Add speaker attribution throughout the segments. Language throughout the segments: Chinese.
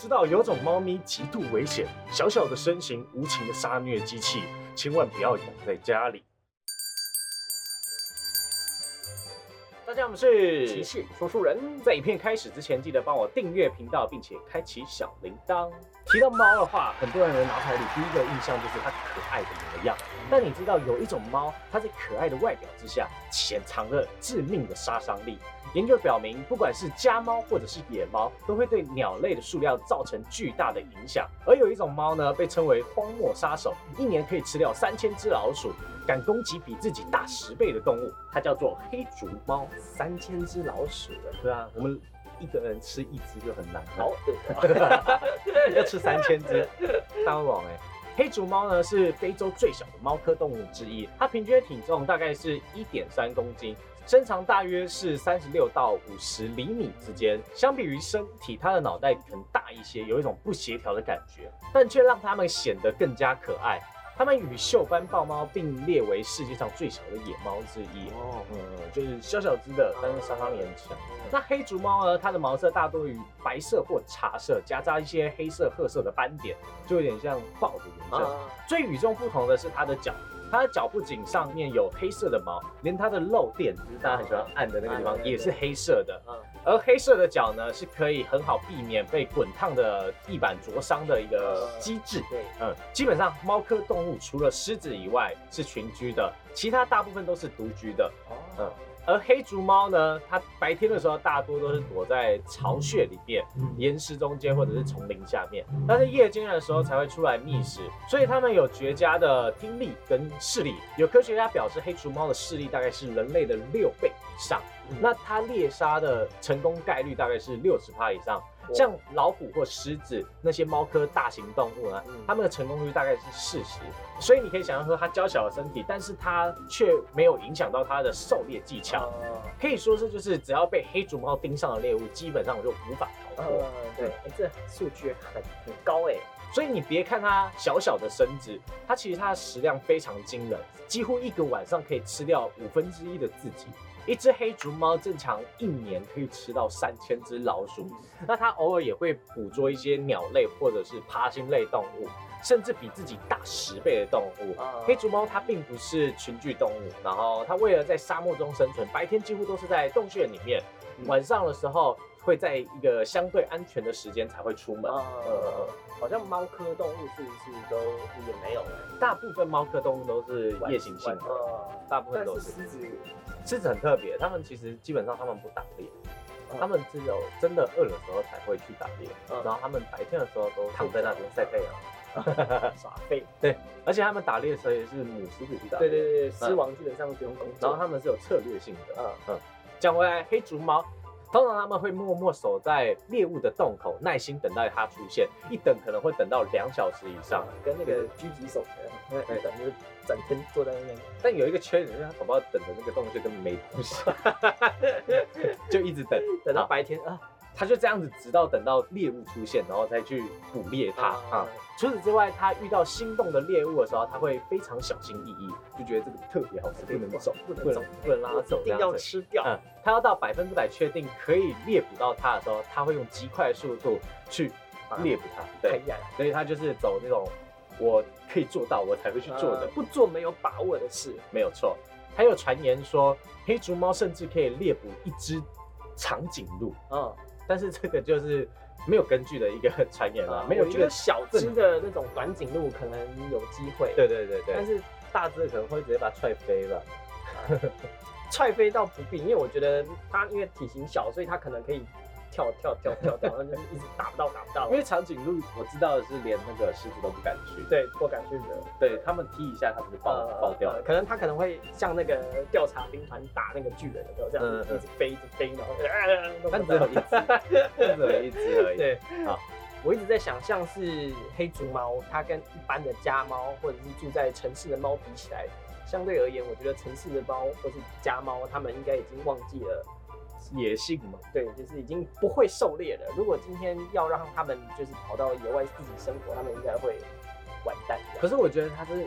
Speaker 1: 知道有种猫咪极度危险，小小的身形无情的杀虐机器，千万不要养在家里。大家，我们是
Speaker 2: 骑士说书人，
Speaker 1: 在影片开始之前，记得帮我订阅频道，并且开启小铃铛。提到猫的话，很多人的脑海里第一个印象就是它可爱的模样。但你知道有一种猫，它在可爱的外表之下，潜藏着致命的杀伤力。研究表明，不管是家猫或者是野猫，都会对鸟类的数量造成巨大的影响。而有一种猫呢，被称为荒漠杀手，一年可以吃掉三千只老鼠，敢攻击比自己大十倍的动物，它叫做黑竹猫。
Speaker 2: 三千只老鼠的，
Speaker 1: 对啊，我们一个人吃一只就很难，
Speaker 2: 好饿，
Speaker 1: 要吃三千只，大胃王哎。黑竹猫呢是非洲最小的猫科动物之一，它平均体重大概是一点三公斤，身长大约是三十六到五十厘米之间。相比于身体，它的脑袋可能大一些，有一种不协调的感觉，但却让它们显得更加可爱。它们与锈斑豹猫并列为世界上最小的野猫之一。哦，嗯，就是小小只的，但是杀伤力很强。那黑竹猫呢？它的毛色大多与白色或茶色，夹杂一些黑色、褐色的斑点，就有点像豹的颜色。最与众不同的是它的脚。它的脚不仅上面有黑色的毛，连它的肉垫，就是大家很喜欢按的那个地方，也是黑色的。嗯，而黑色的脚呢，是可以很好避免被滚烫的地板灼伤的一个机制。
Speaker 2: 对，
Speaker 1: 嗯，基本上猫科动物除了狮子以外是群居的，其他大部分都是独居的。哦，嗯。而黑竹猫呢，它白天的时候大多都是躲在巢穴里面、岩石中间或者是丛林下面，但是夜间的时候才会出来觅食，所以它们有绝佳的听力跟视力。有科学家表示，黑竹猫的视力大概是人类的六倍以上，那它猎杀的成功概率大概是六十趴以上。像老虎或狮子那些猫科大型动物呢，它们的成功率大概是四十，所以你可以想象说它娇小的身体，但是它却没有影响到它的狩猎技巧，可以说是就是只要被黑竹猫盯上的猎物，基本上就无法逃脱。
Speaker 2: 对，哎，这数据很很高哎，
Speaker 1: 所以你别看它小小的身子，它其实它的食量非常惊人，几乎一个晚上可以吃掉五分之一的自己。一只黑竹猫正常一年可以吃到三千只老鼠，那它偶尔也会捕捉一些鸟类或者是爬行类动物，甚至比自己大十倍的动物。黑竹猫它并不是群居动物，然后它为了在沙漠中生存，白天几乎都是在洞穴里面，晚上的时候会在一个相对安全的时间才会出门。
Speaker 2: 呃，好像猫科动物是不是都也没有？
Speaker 1: 大部分猫科动物都是夜行性的，大部分都是。狮子狮子很特别，他们其实基本上他们不打猎，他们只有真的饿的时候才会去打猎，然后他们白天的时候都躺在那边晒太阳，
Speaker 2: 耍废。
Speaker 1: 对，而且他们打猎的时候也是母狮子去打。
Speaker 2: 对对对，狮王基本上不用工作，
Speaker 1: 然后他们是有策略性的。嗯嗯，讲回来，黑竹猫。通常他们会默默守在猎物的洞口，耐心等待它出现，一等可能会等到两小时以上，
Speaker 2: 跟那个狙击手一样，对，等就是整天坐在那边。
Speaker 1: 但有一个缺点，就是他宝宝等的那个洞穴根本没东西，就一直等，
Speaker 2: 等到白天啊。
Speaker 1: 他就这样子，直到等到猎物出现，然后再去捕猎它啊。除此之外，他遇到心动的猎物的时候，他会非常小心翼翼，就觉得这个特别好吃，不能走，
Speaker 2: 不能走，
Speaker 1: 不能拉走，
Speaker 2: 一定要吃掉。嗯，
Speaker 1: 他要到百分之百确定可以猎捕到它的时候，他会用极快的速度去猎捕它。
Speaker 2: 对，
Speaker 1: 所以他就是走那种我可以做到，我才会去做的，
Speaker 2: 不做没有把握的事。
Speaker 1: 没有错。还有传言说，黑竹猫甚至可以猎捕一只长颈鹿。嗯。但是这个就是没有根据的一个传言了，没有。
Speaker 2: 我觉得小只的那种短颈鹿可能有机会，
Speaker 1: 对对对对。
Speaker 2: 但是大只可能会直接把它踹飞了，踹飞倒不必，因为我觉得它因为体型小，所以它可能可以。跳跳跳跳跳，就一直打不到打不到。
Speaker 1: 因为长颈鹿我知道的是连那个狮子都不敢去，
Speaker 2: 对，不敢去的。
Speaker 1: 对他们踢一下，他们就爆爆掉了。
Speaker 2: 可能他可能会像那个调查兵团打那个巨人的时候，这样一直飞，一直飞，然后
Speaker 1: 啊，只有一只，只有一只而已。
Speaker 2: 对，好，我一直在想像是黑竹猫，它跟一般的家猫或者是住在城市的猫比起来，相对而言，我觉得城市的猫或是家猫，它们应该已经忘记了。
Speaker 1: 野性嘛，
Speaker 2: 对，就是已经不会狩猎了。如果今天要让他们就是跑到野外自己生活，他们应该会完蛋。
Speaker 1: 可是我觉得它是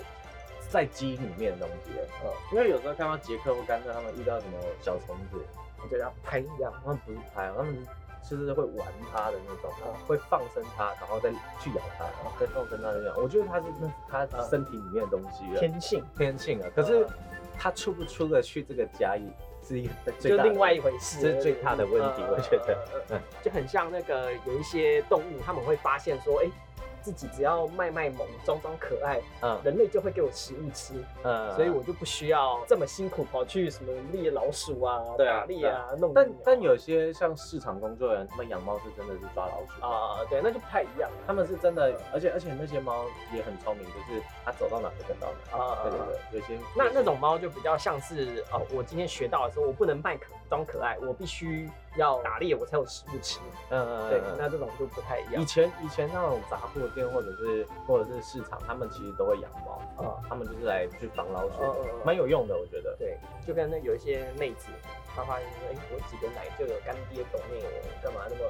Speaker 1: 在基因里面的东西，嗯，因为有时候看到杰克或甘蔗他们遇到什么小虫子，
Speaker 2: 我觉得要拍一样，
Speaker 1: 他们不是拍，他们就是会玩它的那种，
Speaker 2: 嗯
Speaker 1: 会放生它，然后再去咬它，然后再放生它一样。我觉得它是那是它
Speaker 2: 嗯
Speaker 1: 身体里面的东西了，
Speaker 2: 天性
Speaker 1: 天性啊。可是
Speaker 2: 嗯
Speaker 1: 它出不出得去这个家，也是一个最
Speaker 2: 就另外一回事，
Speaker 1: 这是最大的问题
Speaker 2: 嗯
Speaker 1: 我觉得。
Speaker 2: 就很像那个有一些动物，他们会发现说，哎、自己只要卖卖萌、装装可爱，
Speaker 1: 嗯。
Speaker 2: 人类就会给我食物吃，
Speaker 1: 嗯。
Speaker 2: 所以我就不需要这么辛苦跑去什么猎老鼠啊、
Speaker 1: 对啊
Speaker 2: 打猎啊、弄
Speaker 1: 但但有些像市场工作人员，他们养猫是真的是抓老鼠
Speaker 2: 啊、对，那就不太一样
Speaker 1: 他们是真的，而且而且那些猫也很聪明，就是它走到哪就跟到哪。
Speaker 2: 啊。
Speaker 1: 对对对，有些
Speaker 2: 那那种猫就比较像是哦，我今天学到的时候，我不能卖可装可爱，我必须要打猎，我才有食物吃。
Speaker 1: 嗯嗯
Speaker 2: 对，
Speaker 1: 嗯
Speaker 2: 那这种就不太一样
Speaker 1: 以。前以前那种杂货店或者是或者是市场，他们其实都会养猫，
Speaker 2: 啊
Speaker 1: 他们就是来去防老鼠
Speaker 2: 嗯嗯嗯，
Speaker 1: 蛮有用的，我觉得。
Speaker 2: 对，就跟那有一些妹子，她发现说，哎、我几个奶就有干爹懂内我，干嘛那么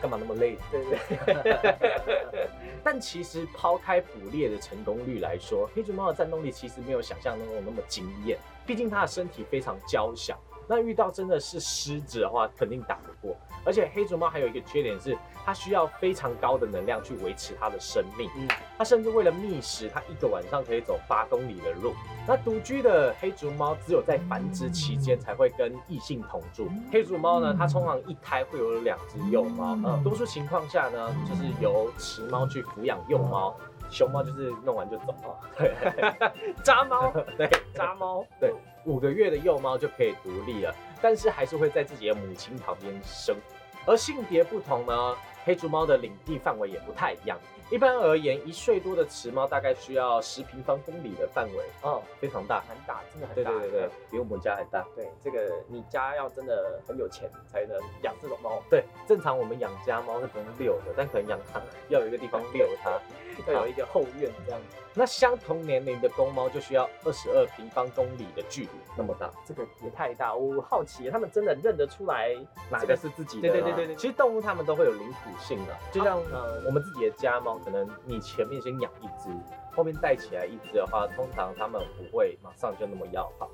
Speaker 1: 干嘛那么累？
Speaker 2: 对对
Speaker 1: 但其实抛开捕猎的成功率来说，黑熊猫的战斗力其实没有想象中那么惊艳。毕竟它的身体非常娇小，那遇到真的是狮子的话，肯定打不过。而且黑熊猫还有一个缺点是，它需要非常高的能量去维持它的生命。
Speaker 2: 嗯，
Speaker 1: 它甚至为了觅食，它一个晚上可以走八公里的路。那独居的黑竹猫只有在繁殖期间才会跟异性同住。黑竹猫呢，它通常一胎会有两只幼猫，嗯，多数情况下呢，就是由雌猫去抚养幼猫，雄猫就是弄完就走啊。对
Speaker 2: 渣 猫，
Speaker 1: 对，
Speaker 2: 渣猫，
Speaker 1: 对，五个月的幼猫就可以独立了，但是还是会在自己的母亲旁边生活。而性别不同呢，黑竹猫的领地范围也不太一样。一般而言，一岁多的雌猫大概需要十平方公里的范围，
Speaker 2: 哦，
Speaker 1: 非常大。
Speaker 2: 很大，真的很大。
Speaker 1: 对对对对，比我们家还大。
Speaker 2: 对，这个你家要真的很有钱才能养这种猫，
Speaker 1: 对，正常我们养家猫是不用遛的，但可能养它 要有一个地方遛它。
Speaker 2: 要有一个后院这样子。
Speaker 1: 那相同年龄的公猫就需要二十二平方公里的距离，那么大，
Speaker 2: 这个也太大，我好奇他们真的认得出来
Speaker 1: 哪
Speaker 2: 个
Speaker 1: 个是自己的？
Speaker 2: 对对对对对
Speaker 1: 其实动物它们都会有领土性了，就像
Speaker 2: 嗯
Speaker 1: 呃我们自己的家猫，可能你前面先养一只，后面带起来一只的话，通常它们不会马上就那么要好，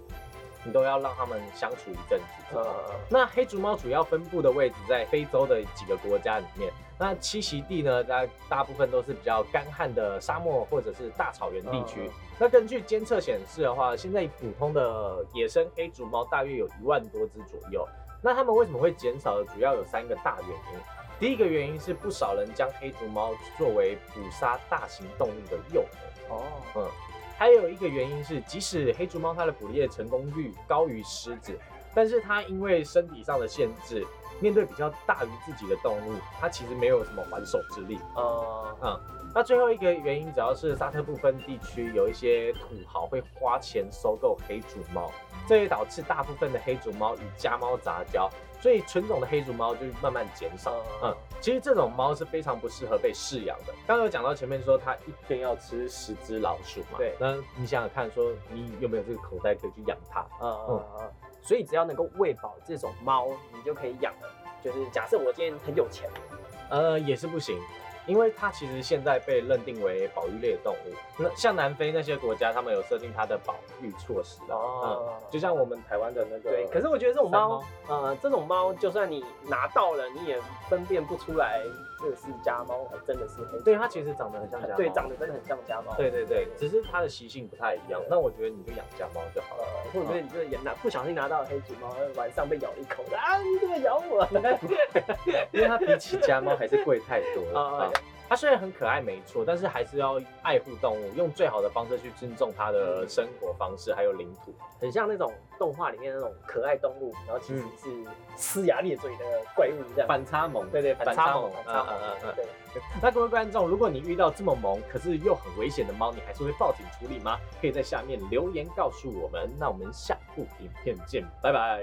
Speaker 1: 你都要让它们相处一阵子。
Speaker 2: 呃，
Speaker 1: 那黑竹猫主要分布的位置在非洲的几个国家里面，那栖息地呢，大大部分都是比较干旱的沙漠或者是大草原地区。
Speaker 2: 嗯
Speaker 1: 那根据监测显示的话，现在普通的野生黑竹猫大约有一万多只左右。那它们为什么会减少的？主要有三个大原因。第一个原因是不少人将黑竹猫作为捕杀大型动物的诱饵。
Speaker 2: 哦，
Speaker 1: 嗯，还有一个原因是，即使黑竹猫它的捕猎成功率高于狮子，但是它因为身体上的限制，面对比较大于自己的动物，它其实没有什么还手之力。
Speaker 2: 呃，
Speaker 1: 嗯，那最后一个原因，主要是沙特部分地区有一些土豪会花钱收购黑竹猫，这也导致大部分的黑竹猫与家猫杂交，所以纯种的黑竹猫就慢慢减少。嗯，其实这种猫是非常不适合被饲养的。刚刚有讲到前面说它一天要吃十只老鼠嘛，
Speaker 2: 对
Speaker 1: 那你想想看，说你有没有这个口袋可以去养它？
Speaker 2: 呃呃呃，所以只要能够喂饱这种猫，你就可以养了。就是假设我今天很有钱，
Speaker 1: 呃，也是不行。因为它其实现在被认定为保育类的动物，那像南非那些国家，他们有设定它的保育措施的，
Speaker 2: 哦
Speaker 1: 嗯，就像我们台湾的那个，
Speaker 2: 对，可是我觉得这种猫
Speaker 1: 山，
Speaker 2: 呃，这种猫就算你拿到了，你也分辨不出来这个是家猫还真的是黑。
Speaker 1: 对它其实长得很像家猫，
Speaker 2: 对，长得真的很像家猫。
Speaker 1: 对对对，只是它的习性不太一样。那我觉得你就养家猫就好
Speaker 2: 呃
Speaker 1: 了。，
Speaker 2: 或者是你这也拿不小心拿到黑橘猫，晚上被咬一口的啊，你怎么咬我？
Speaker 1: 因为它比起家猫还是贵太多了。
Speaker 2: 啊
Speaker 1: 啊它虽然很可爱没错，但是还是要爱护动物，用最好的方式去尊重它的生活方式还有领土。
Speaker 2: 很像那种动画里面那种可爱动物，然后其实是呲牙咧嘴的怪物这样。
Speaker 1: 反差萌，
Speaker 2: 对对，反差萌，
Speaker 1: 反
Speaker 2: 反差萌
Speaker 1: 嗯嗯那各位观众，如果你遇到这么萌可是又很危险的猫，你还是会报警处理吗？可以在下面留言告诉我们。那我们下部影片见，拜拜。